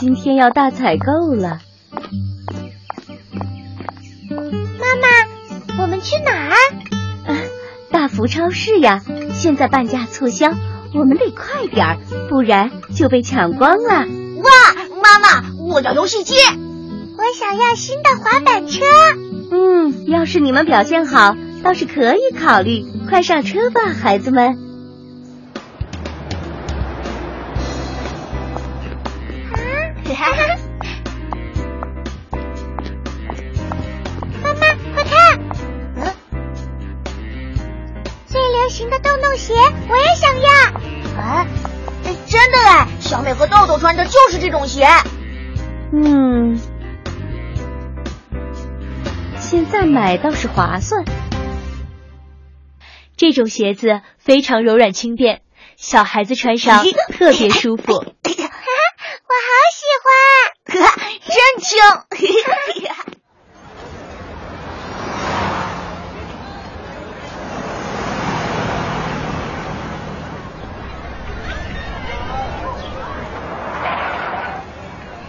今天要大采购了。妈妈，我们去哪儿？大福超市呀，现在半价促销，我们得快点儿，不然就被抢光了。哇，妈妈，我要游戏机，我想要新的滑板车。嗯，要是你们表现好，倒是可以考虑。快上车吧，孩子们。妈妈，快看！嗯，最流行的洞洞鞋，我也想要。啊，真的哎，小美和豆豆穿的就是这种鞋。嗯，现在买倒是划算。这种鞋子非常柔软轻便，小孩子穿上特别舒服。我好喜欢，真轻。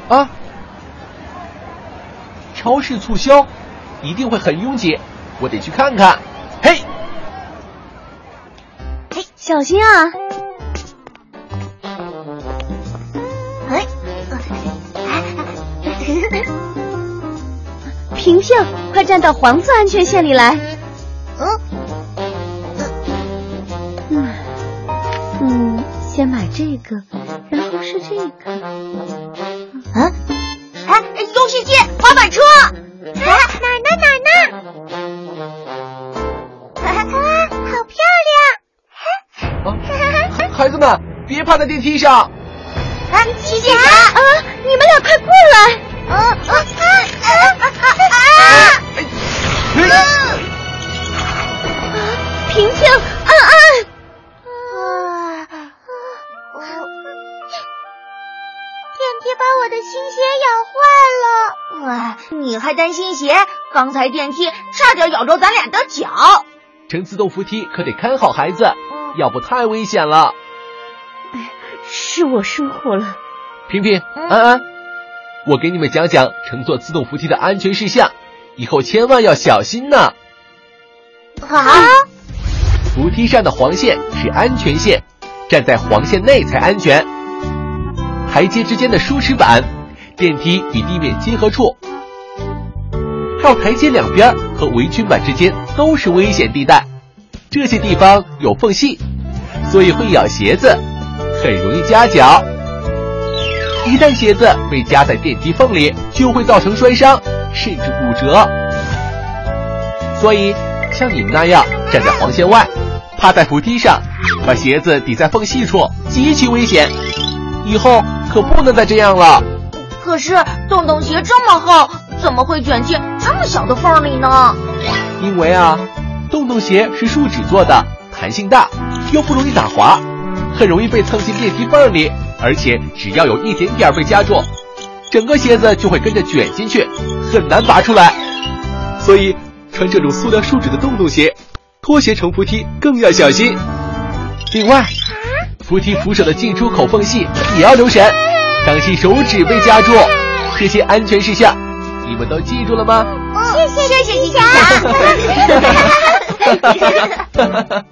啊！超市促销，一定会很拥挤，我得去看看。嘿，嘿，小心啊！萍萍，快站到黄色安全线里来。嗯，嗯，嗯，先买这个，然后是这个。啊，哎，游戏机，滑板车，哪儿呢？哪儿呢？哇，好漂亮！啊，孩子们，别趴在电梯上。啊，琪琪啊，你们俩快过来！啊啊啊啊啊啊！电梯把我的新鞋咬坏了。哎，你还担心鞋？刚才电梯差点咬着咱俩的脚。乘自动扶梯可得看好孩子，要不太危险了。是我疏忽了。平平，安安。我给你们讲讲乘坐自动扶梯的安全事项，以后千万要小心呢。好，扶梯上的黄线是安全线，站在黄线内才安全。台阶之间的梳齿板，电梯与地面结合处，还有台阶两边和围裙板之间都是危险地带，这些地方有缝隙，所以会咬鞋子，很容易夹脚。一旦鞋子被夹在电梯缝里，就会造成摔伤，甚至骨折。所以，像你们那样站在黄线外，趴在扶梯上，把鞋子抵在缝隙处，极其危险。以后可不能再这样了。可是，洞洞鞋这么厚，怎么会卷进这么小的缝里呢？因为啊，洞洞鞋是树脂做的，弹性大，又不容易打滑，很容易被蹭进电梯缝里。而且只要有一点点被夹住，整个鞋子就会跟着卷进去，很难拔出来。所以穿这种塑料树脂的洞洞鞋，拖鞋乘扶梯更要小心。另外，扶梯扶手的进出口缝隙也要留神，当心手指被夹住。这些安全事项，你们都记住了吗？谢谢谢谢你强。